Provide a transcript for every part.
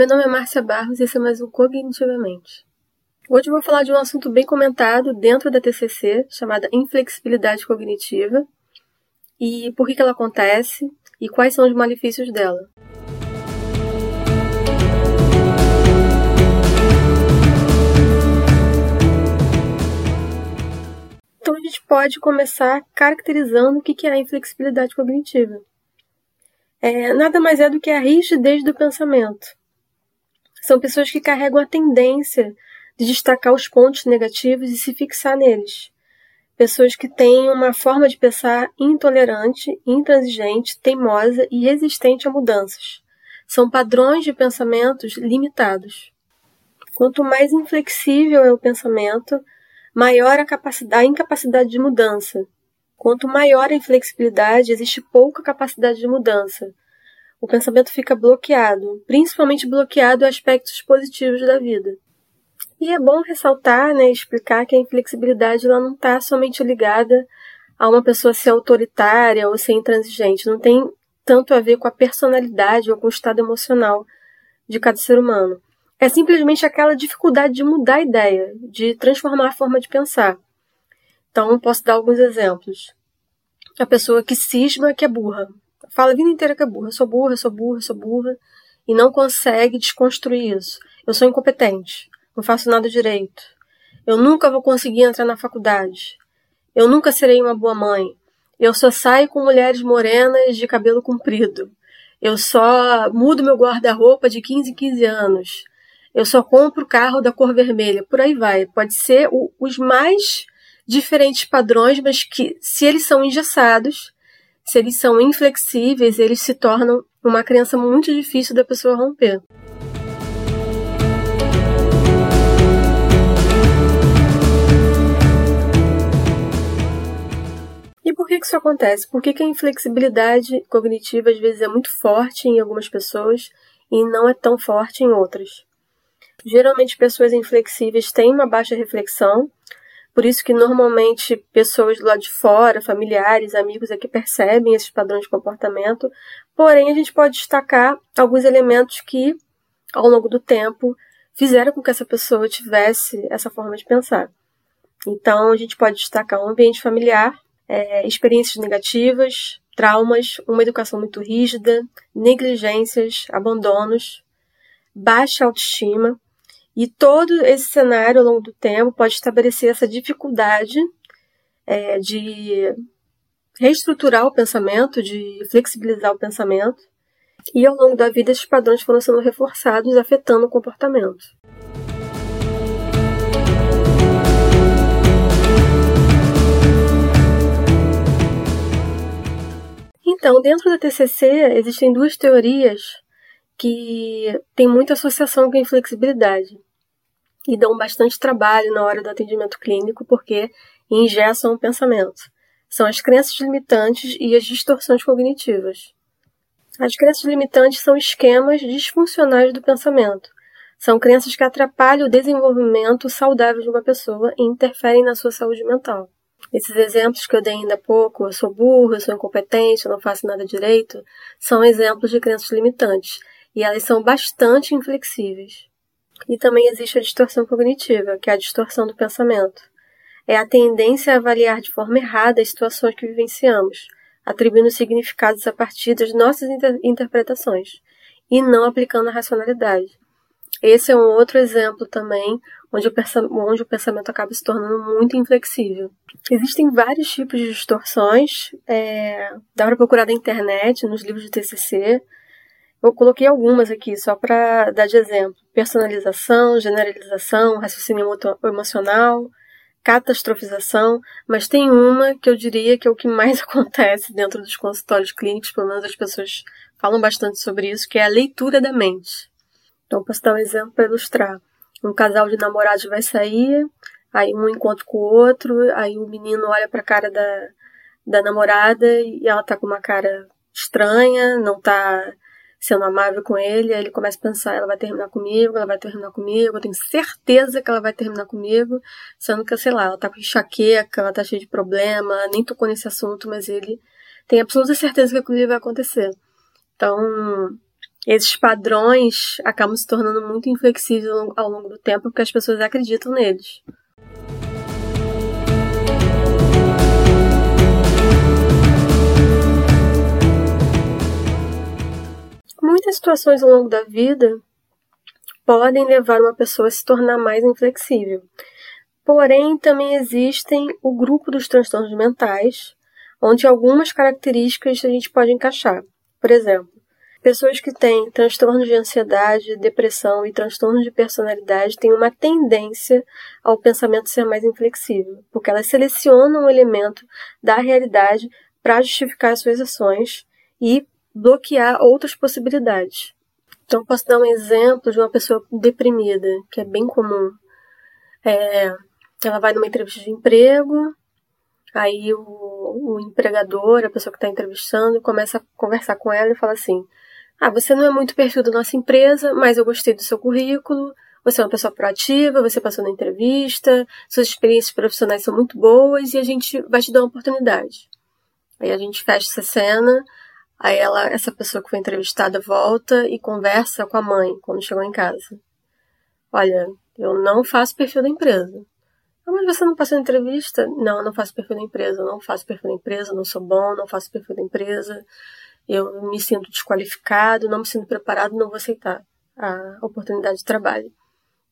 Meu nome é Márcia Barros e esse é mais um Cognitivamente. Hoje eu vou falar de um assunto bem comentado dentro da TCC, chamada inflexibilidade cognitiva, e por que, que ela acontece e quais são os malefícios dela. Então a gente pode começar caracterizando o que é a inflexibilidade cognitiva é, nada mais é do que a rigidez do pensamento. São pessoas que carregam a tendência de destacar os pontos negativos e se fixar neles. Pessoas que têm uma forma de pensar intolerante, intransigente, teimosa e resistente a mudanças. São padrões de pensamentos limitados. Quanto mais inflexível é o pensamento, maior a, a incapacidade de mudança, Quanto maior a inflexibilidade, existe pouca capacidade de mudança. O pensamento fica bloqueado, principalmente bloqueado a aspectos positivos da vida. E é bom ressaltar, né, explicar que a inflexibilidade ela não está somente ligada a uma pessoa ser autoritária ou ser intransigente. Não tem tanto a ver com a personalidade ou com o estado emocional de cada ser humano. É simplesmente aquela dificuldade de mudar a ideia, de transformar a forma de pensar. Então, posso dar alguns exemplos. A pessoa que cisma que é burra. Fala a vida inteira que é burra. Eu sou burra, eu sou burra, eu sou burra. E não consegue desconstruir isso. Eu sou incompetente. Não faço nada direito. Eu nunca vou conseguir entrar na faculdade. Eu nunca serei uma boa mãe. Eu só saio com mulheres morenas de cabelo comprido. Eu só mudo meu guarda-roupa de 15 em 15 anos. Eu só compro carro da cor vermelha. Por aí vai. Pode ser o, os mais diferentes padrões, mas que, se eles são engessados, se eles são inflexíveis, eles se tornam uma crença muito difícil da pessoa romper. E por que isso acontece? Por que, a inflexibilidade cognitiva às vezes é muito forte em algumas pessoas e não é tão forte em outras? Geralmente, pessoas inflexíveis têm uma baixa reflexão, por isso que normalmente pessoas do lado de fora, familiares, amigos, que percebem esses padrões de comportamento. Porém, a gente pode destacar alguns elementos que, ao longo do tempo, fizeram com que essa pessoa tivesse essa forma de pensar. Então, a gente pode destacar um ambiente familiar, é, experiências negativas, traumas, uma educação muito rígida, negligências, abandonos, baixa autoestima, e todo esse cenário, ao longo do tempo, pode estabelecer essa dificuldade é, de reestruturar o pensamento, de flexibilizar o pensamento. E ao longo da vida, esses padrões foram sendo reforçados, afetando o comportamento. Então, dentro da TCC, existem duas teorias que têm muita associação com a inflexibilidade e dão bastante trabalho na hora do atendimento clínico porque engessam o pensamento. São as crenças limitantes e as distorções cognitivas. As crenças limitantes são esquemas disfuncionais do pensamento. São crenças que atrapalham o desenvolvimento saudável de uma pessoa e interferem na sua saúde mental. Esses exemplos que eu dei ainda há pouco, eu sou burro, eu sou incompetente, eu não faço nada direito, são exemplos de crenças limitantes e elas são bastante inflexíveis. E também existe a distorção cognitiva, que é a distorção do pensamento. É a tendência a avaliar de forma errada as situações que vivenciamos, atribuindo significados a partir das nossas inter interpretações e não aplicando a racionalidade. Esse é um outro exemplo também onde o, onde o pensamento acaba se tornando muito inflexível. Existem vários tipos de distorções, é, dá para procurar na internet, nos livros de TCC, eu coloquei algumas aqui só para dar de exemplo: personalização, generalização, raciocínio emocional, catastrofização, mas tem uma que eu diria que é o que mais acontece dentro dos consultórios clínicos, pelo menos as pessoas falam bastante sobre isso, que é a leitura da mente. Então, posso dar um exemplo para ilustrar. Um casal de namorados vai sair, aí um encontra com o outro, aí o menino olha para a cara da, da namorada e ela tá com uma cara estranha, não tá sendo amável com ele, aí ele começa a pensar, ela vai terminar comigo, ela vai terminar comigo, eu tenho certeza que ela vai terminar comigo, sendo que, sei lá, ela tá com enxaqueca, ela tá cheia de problema, nem tocou nesse assunto, mas ele tem absoluta certeza que aquilo vai acontecer. Então, esses padrões acabam se tornando muito inflexíveis ao longo do tempo porque as pessoas acreditam neles. Muitas situações ao longo da vida podem levar uma pessoa a se tornar mais inflexível. Porém, também existem o grupo dos transtornos mentais, onde algumas características a gente pode encaixar. Por exemplo, pessoas que têm transtornos de ansiedade, depressão e transtornos de personalidade têm uma tendência ao pensamento ser mais inflexível, porque elas selecionam um elemento da realidade para justificar as suas ações e bloquear outras possibilidades. Então, posso dar um exemplo de uma pessoa deprimida, que é bem comum. É, ela vai numa entrevista de emprego, aí o, o empregador, a pessoa que está entrevistando, começa a conversar com ela e fala assim: Ah, você não é muito perfil da nossa empresa, mas eu gostei do seu currículo, você é uma pessoa proativa, você passou na entrevista, suas experiências profissionais são muito boas e a gente vai te dar uma oportunidade. Aí a gente fecha essa cena, aí ela, essa pessoa que foi entrevistada volta e conversa com a mãe quando chegou em casa. Olha, eu não faço perfil da empresa. Ah, mas você não passou entrevista? Não, eu não faço perfil da empresa, eu não faço perfil da empresa, não sou bom, não faço perfil da empresa, eu me sinto desqualificado, não me sinto preparado, não vou aceitar a oportunidade de trabalho.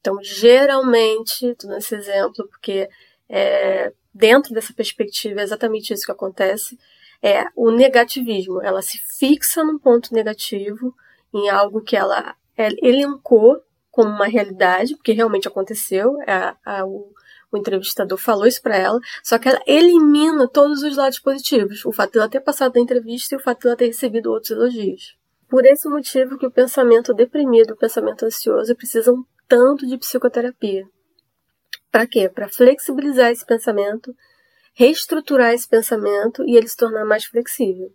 Então, geralmente, estou nesse exemplo, porque é, dentro dessa perspectiva é exatamente isso que acontece, é o negativismo. Ela se fixa num ponto negativo, em algo que ela, elencou como uma realidade, porque realmente aconteceu, é a, o, o entrevistador falou isso para ela, só que ela elimina todos os lados positivos, o fato de ela ter passado da entrevista e o fato de ela ter recebido outros elogios. Por esse motivo que o pensamento deprimido, o pensamento ansioso precisam tanto de psicoterapia. Para quê? Para flexibilizar esse pensamento, reestruturar esse pensamento e ele se tornar mais flexível.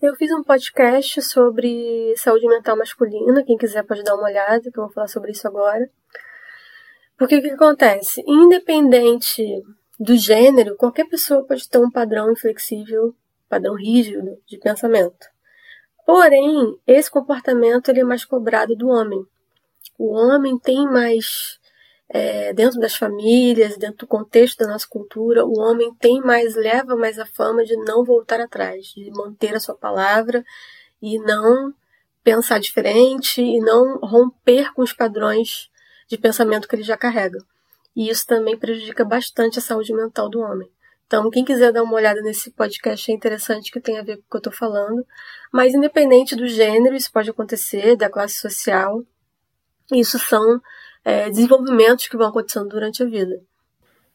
Eu fiz um podcast sobre saúde mental masculina, quem quiser pode dar uma olhada, que eu vou falar sobre isso agora. Porque o que acontece? Independente do gênero, qualquer pessoa pode ter um padrão inflexível, padrão rígido de pensamento. Porém, esse comportamento ele é mais cobrado do homem. O homem tem mais, é, dentro das famílias, dentro do contexto da nossa cultura, o homem tem mais, leva mais a fama de não voltar atrás, de manter a sua palavra e não pensar diferente e não romper com os padrões de pensamento que ele já carrega. E isso também prejudica bastante a saúde mental do homem. Então, quem quiser dar uma olhada nesse podcast é interessante que tem a ver com o que eu estou falando. Mas, independente do gênero, isso pode acontecer, da classe social, isso são é, desenvolvimentos que vão acontecendo durante a vida.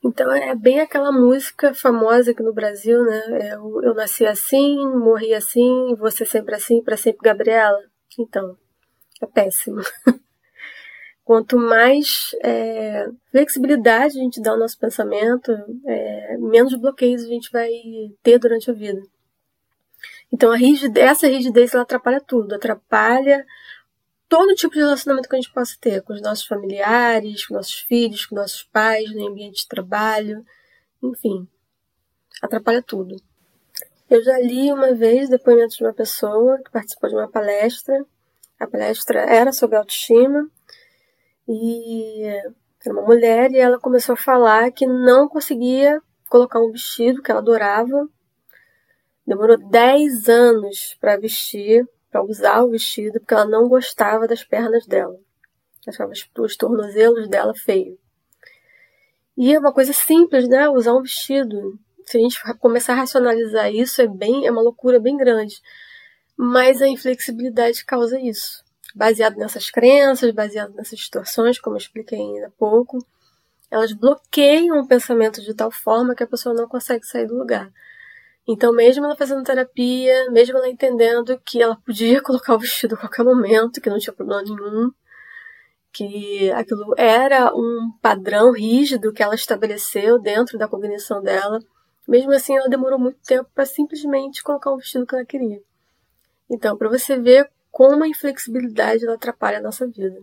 Então, é bem aquela música famosa aqui no Brasil, né? Eu, é eu nasci assim, morri assim, você sempre assim, para sempre Gabriela. Então, é péssimo. Quanto mais é, flexibilidade a gente dá ao nosso pensamento, é, menos bloqueios a gente vai ter durante a vida. Então, a rigidez, essa rigidez ela atrapalha tudo, atrapalha todo tipo de relacionamento que a gente possa ter com os nossos familiares, com nossos filhos, com nossos pais, no ambiente de trabalho, enfim, atrapalha tudo. Eu já li uma vez depoimento de uma pessoa que participou de uma palestra. A palestra era sobre autoestima e era uma mulher e ela começou a falar que não conseguia colocar um vestido que ela adorava. Demorou 10 anos para vestir, para usar o vestido, porque ela não gostava das pernas dela. Achava os tornozelos dela feio. E é uma coisa simples, né? Usar um vestido. Se a gente começar a racionalizar isso, é bem, é uma loucura bem grande. Mas a inflexibilidade causa isso baseado nessas crenças, baseado nessas situações, como eu expliquei ainda há pouco, elas bloqueiam o pensamento de tal forma que a pessoa não consegue sair do lugar. Então, mesmo ela fazendo terapia, mesmo ela entendendo que ela podia colocar o vestido a qualquer momento, que não tinha problema nenhum, que aquilo era um padrão rígido que ela estabeleceu dentro da cognição dela, mesmo assim ela demorou muito tempo para simplesmente colocar um vestido que ela queria. Então, para você ver como a inflexibilidade ela atrapalha a nossa vida.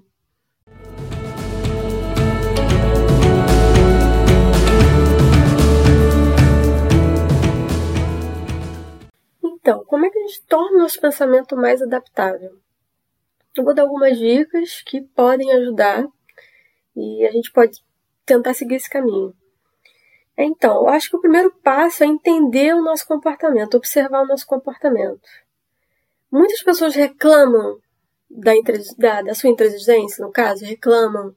Então, como é que a gente torna o nosso pensamento mais adaptável? Eu vou dar algumas dicas que podem ajudar e a gente pode tentar seguir esse caminho. Então, eu acho que o primeiro passo é entender o nosso comportamento, observar o nosso comportamento. Muitas pessoas reclamam da, da, da sua inteligência, no caso, reclamam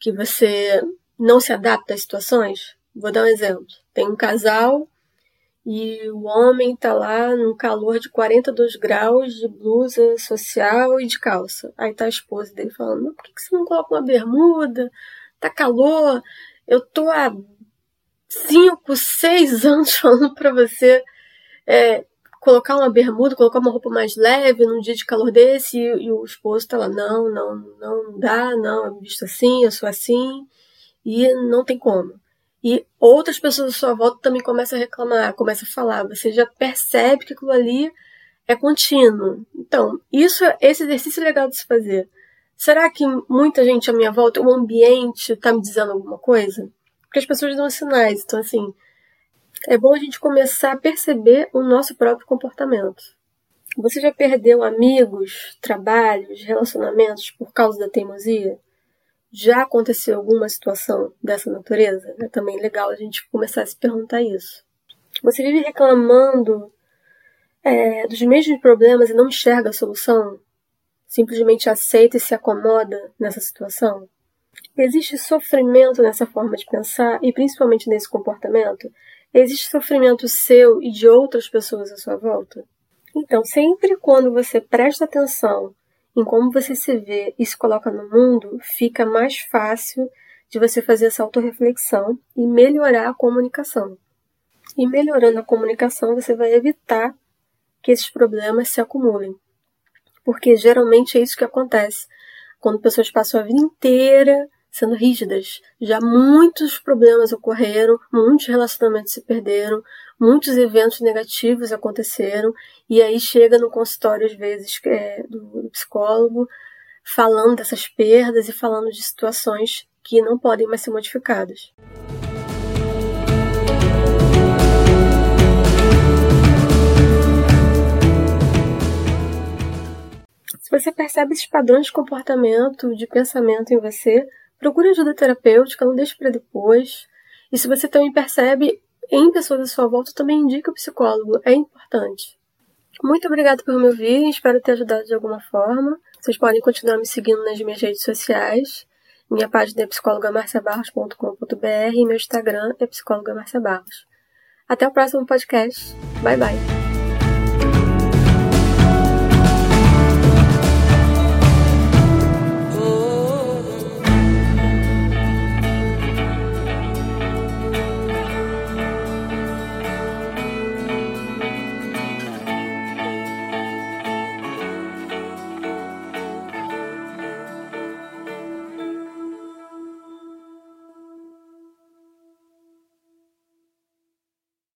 que você não se adapta às situações. Vou dar um exemplo. Tem um casal e o homem tá lá no calor de 42 graus de blusa social e de calça. Aí tá a esposa dele falando: por que você não coloca uma bermuda? Tá calor. Eu tô há 5, 6 anos falando para você é, colocar uma bermuda, colocar uma roupa mais leve num dia de calor desse, e, e o esposo tá lá, não, não, não, não dá, não, eu visto assim, eu sou assim, e não tem como. E outras pessoas à sua volta também começam a reclamar, começam a falar, você já percebe que aquilo ali é contínuo. Então, isso, esse exercício é legal de se fazer. Será que muita gente à minha volta, o ambiente está me dizendo alguma coisa? Porque as pessoas dão sinais. Então, assim, é bom a gente começar a perceber o nosso próprio comportamento. Você já perdeu amigos, trabalhos, relacionamentos por causa da teimosia? Já aconteceu alguma situação dessa natureza? É também legal a gente começar a se perguntar isso. Você vive reclamando é, dos mesmos problemas e não enxerga a solução? Simplesmente aceita e se acomoda nessa situação? Existe sofrimento nessa forma de pensar e principalmente nesse comportamento? Existe sofrimento seu e de outras pessoas à sua volta? Então, sempre quando você presta atenção em como você se vê e se coloca no mundo, fica mais fácil de você fazer essa autorreflexão e melhorar a comunicação. E melhorando a comunicação, você vai evitar que esses problemas se acumulem. Porque geralmente é isso que acontece quando pessoas passam a vida inteira sendo rígidas. Já muitos problemas ocorreram, muitos relacionamentos se perderam, muitos eventos negativos aconteceram, e aí chega no consultório, às vezes, é, do, psicólogo, falando dessas perdas e falando de situações que não podem mais ser modificadas. Se você percebe esses padrões de comportamento, de pensamento em você, Procure ajuda terapêutica, não deixe para depois. E se você também percebe em pessoas à sua volta, também indica o psicólogo, é importante. Muito obrigada por me ouvir, espero ter ajudado de alguma forma. Vocês podem continuar me seguindo nas minhas redes sociais. Minha página é psicologamarciabarros.com.br e meu Instagram é psicólogamarciabarros. Até o próximo podcast. Bye bye.